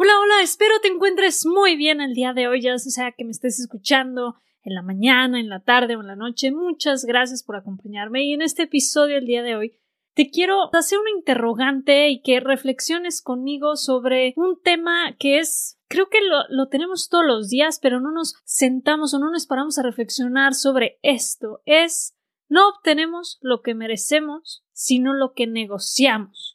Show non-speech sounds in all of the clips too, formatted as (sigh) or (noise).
Hola, hola, espero te encuentres muy bien el día de hoy, ya sea que me estés escuchando en la mañana, en la tarde o en la noche. Muchas gracias por acompañarme y en este episodio el día de hoy te quiero hacer una interrogante y que reflexiones conmigo sobre un tema que es creo que lo, lo, tenemos todos los días, pero no nos sentamos o no nos paramos a reflexionar sobre esto. Es no obtenemos lo que merecemos, sino lo que negociamos.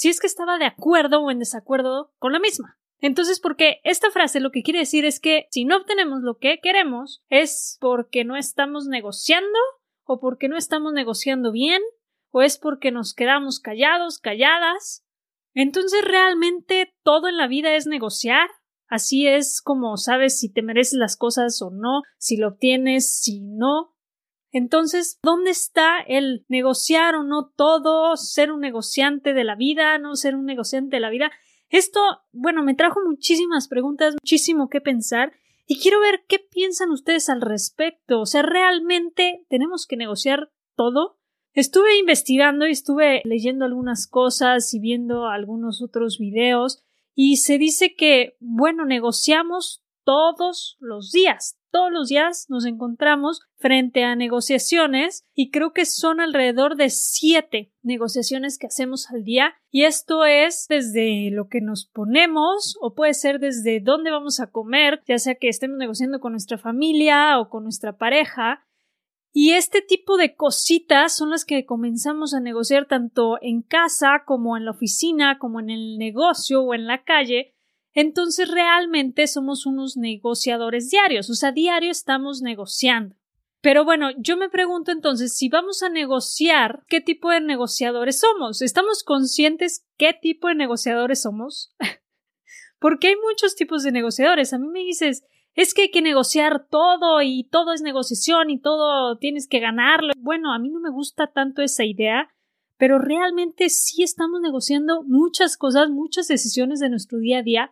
si es que estaba de acuerdo o en desacuerdo con la misma. Entonces, porque esta frase lo que quiere decir es que si no obtenemos lo que queremos es porque no estamos negociando o porque no estamos negociando bien o es porque nos quedamos callados, calladas. Entonces, realmente todo en la vida es negociar. Así es como sabes si te mereces las cosas o no, si lo obtienes, si no. Entonces, ¿dónde está el negociar o no todo, ser un negociante de la vida, no ser un negociante de la vida? Esto, bueno, me trajo muchísimas preguntas, muchísimo que pensar y quiero ver qué piensan ustedes al respecto. O sea, ¿realmente tenemos que negociar todo? Estuve investigando y estuve leyendo algunas cosas y viendo algunos otros videos y se dice que, bueno, negociamos todos los días, todos los días nos encontramos frente a negociaciones y creo que son alrededor de siete negociaciones que hacemos al día. Y esto es desde lo que nos ponemos o puede ser desde dónde vamos a comer, ya sea que estemos negociando con nuestra familia o con nuestra pareja. Y este tipo de cositas son las que comenzamos a negociar tanto en casa como en la oficina, como en el negocio o en la calle, entonces realmente somos unos negociadores diarios, o sea, diario estamos negociando. Pero bueno, yo me pregunto entonces si vamos a negociar, ¿qué tipo de negociadores somos? ¿Estamos conscientes qué tipo de negociadores somos? (laughs) Porque hay muchos tipos de negociadores. A mí me dices, es que hay que negociar todo y todo es negociación y todo tienes que ganarlo. Bueno, a mí no me gusta tanto esa idea, pero realmente sí estamos negociando muchas cosas, muchas decisiones de nuestro día a día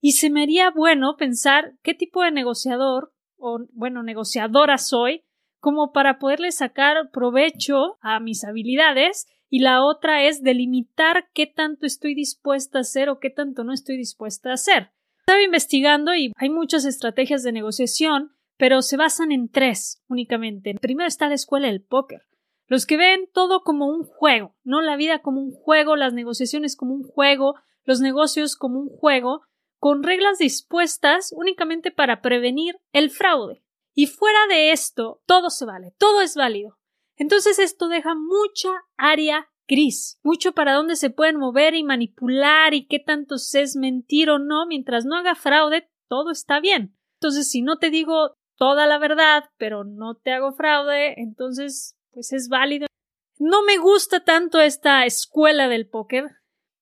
y se me haría bueno pensar qué tipo de negociador o, bueno, negociadora soy como para poderle sacar provecho a mis habilidades y la otra es delimitar qué tanto estoy dispuesta a hacer o qué tanto no estoy dispuesta a hacer. Estaba investigando y hay muchas estrategias de negociación, pero se basan en tres únicamente. Primero está la escuela del póker. Los que ven todo como un juego, no la vida como un juego, las negociaciones como un juego, los negocios como un juego, con reglas dispuestas únicamente para prevenir el fraude. Y fuera de esto, todo se vale, todo es válido. Entonces esto deja mucha área gris, mucho para dónde se pueden mover y manipular y qué tanto es mentir o no, mientras no haga fraude, todo está bien. Entonces, si no te digo toda la verdad, pero no te hago fraude, entonces, pues es válido. No me gusta tanto esta escuela del póker,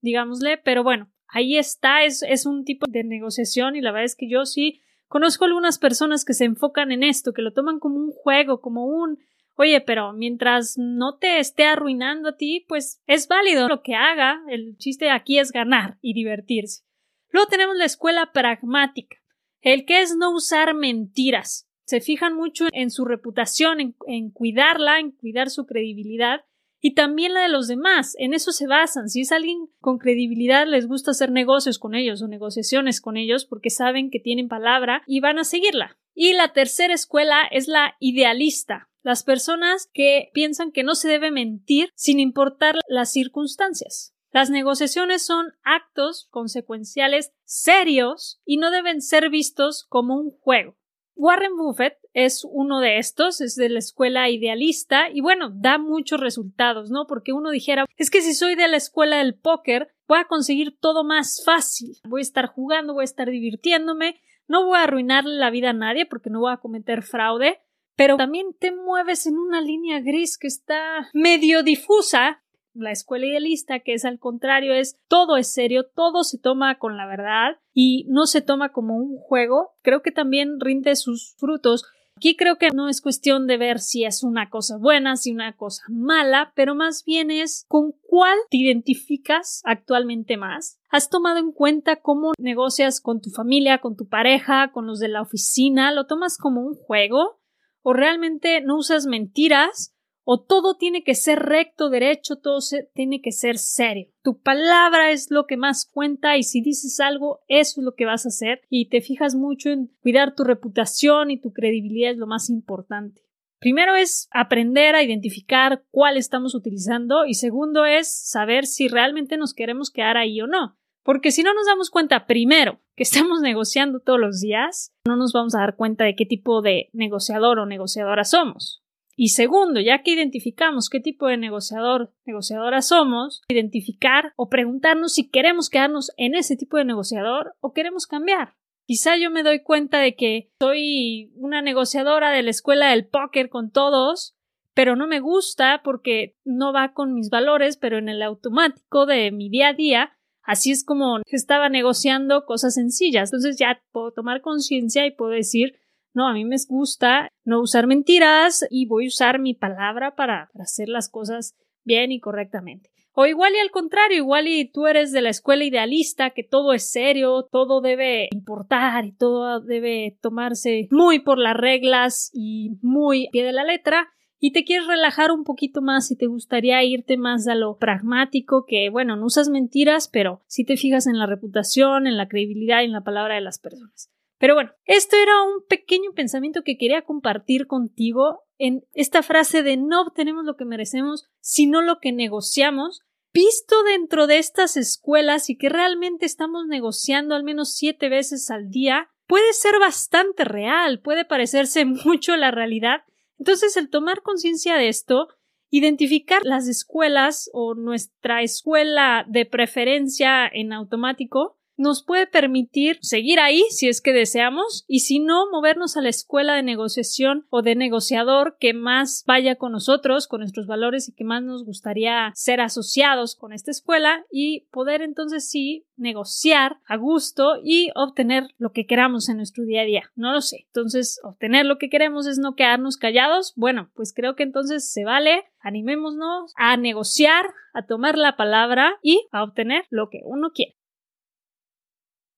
digámosle, pero bueno, ahí está, es, es un tipo de negociación y la verdad es que yo sí conozco algunas personas que se enfocan en esto, que lo toman como un juego, como un Oye, pero mientras no te esté arruinando a ti, pues es válido lo que haga. El chiste aquí es ganar y divertirse. Luego tenemos la escuela pragmática, el que es no usar mentiras. Se fijan mucho en su reputación, en, en cuidarla, en cuidar su credibilidad y también la de los demás. En eso se basan. Si es alguien con credibilidad, les gusta hacer negocios con ellos o negociaciones con ellos porque saben que tienen palabra y van a seguirla. Y la tercera escuela es la idealista. Las personas que piensan que no se debe mentir sin importar las circunstancias. Las negociaciones son actos consecuenciales serios y no deben ser vistos como un juego. Warren Buffett es uno de estos, es de la escuela idealista y bueno, da muchos resultados, ¿no? Porque uno dijera, es que si soy de la escuela del póker, voy a conseguir todo más fácil, voy a estar jugando, voy a estar divirtiéndome, no voy a arruinarle la vida a nadie porque no voy a cometer fraude, pero también te mueves en una línea gris que está medio difusa la escuela idealista, que es al contrario, es todo es serio, todo se toma con la verdad y no se toma como un juego, creo que también rinde sus frutos. Aquí creo que no es cuestión de ver si es una cosa buena, si una cosa mala, pero más bien es con cuál te identificas actualmente más. ¿Has tomado en cuenta cómo negocias con tu familia, con tu pareja, con los de la oficina? ¿Lo tomas como un juego? ¿O realmente no usas mentiras? O todo tiene que ser recto, derecho, todo tiene que ser serio. Tu palabra es lo que más cuenta y si dices algo, eso es lo que vas a hacer y te fijas mucho en cuidar tu reputación y tu credibilidad es lo más importante. Primero es aprender a identificar cuál estamos utilizando y segundo es saber si realmente nos queremos quedar ahí o no. Porque si no nos damos cuenta primero que estamos (laughs) negociando todos los días, no nos vamos a dar cuenta de qué tipo de negociador o negociadora somos. Y segundo, ya que identificamos qué tipo de negociador, negociadora somos, identificar o preguntarnos si queremos quedarnos en ese tipo de negociador o queremos cambiar. Quizá yo me doy cuenta de que soy una negociadora de la escuela del póker con todos, pero no me gusta porque no va con mis valores, pero en el automático de mi día a día, así es como estaba negociando cosas sencillas. Entonces ya puedo tomar conciencia y puedo decir no, a mí me gusta no usar mentiras y voy a usar mi palabra para, hacer las cosas bien y correctamente. O igual y al contrario, igual y tú eres de la escuela idealista, que todo es serio, todo debe importar y todo debe tomarse muy por las reglas y muy pie de la letra, y te quieres relajar un poquito más y te gustaría irte más a lo pragmático, que bueno, no usas mentiras, pero sí te fijas en la reputación, en la credibilidad y en la palabra de las personas. Pero bueno, esto era un pequeño pensamiento que quería compartir contigo en esta frase de no obtenemos lo que merecemos, sino lo que negociamos, visto dentro de estas escuelas y que realmente estamos negociando al menos siete veces al día, puede ser bastante real, puede parecerse (laughs) mucho a la realidad. Entonces, el tomar conciencia de esto, identificar las escuelas o nuestra escuela de preferencia en automático, nos puede permitir seguir ahí si es que deseamos y si no movernos a la escuela de negociación o de negociador que más vaya con nosotros, con nuestros valores y que más nos gustaría ser asociados con esta escuela y poder entonces sí negociar a gusto y obtener lo que queramos en nuestro día a día. No lo sé. Entonces, obtener lo que queremos es no quedarnos callados. Bueno, pues creo que entonces se vale. Animémonos a negociar, a tomar la palabra y a obtener lo que uno quiere.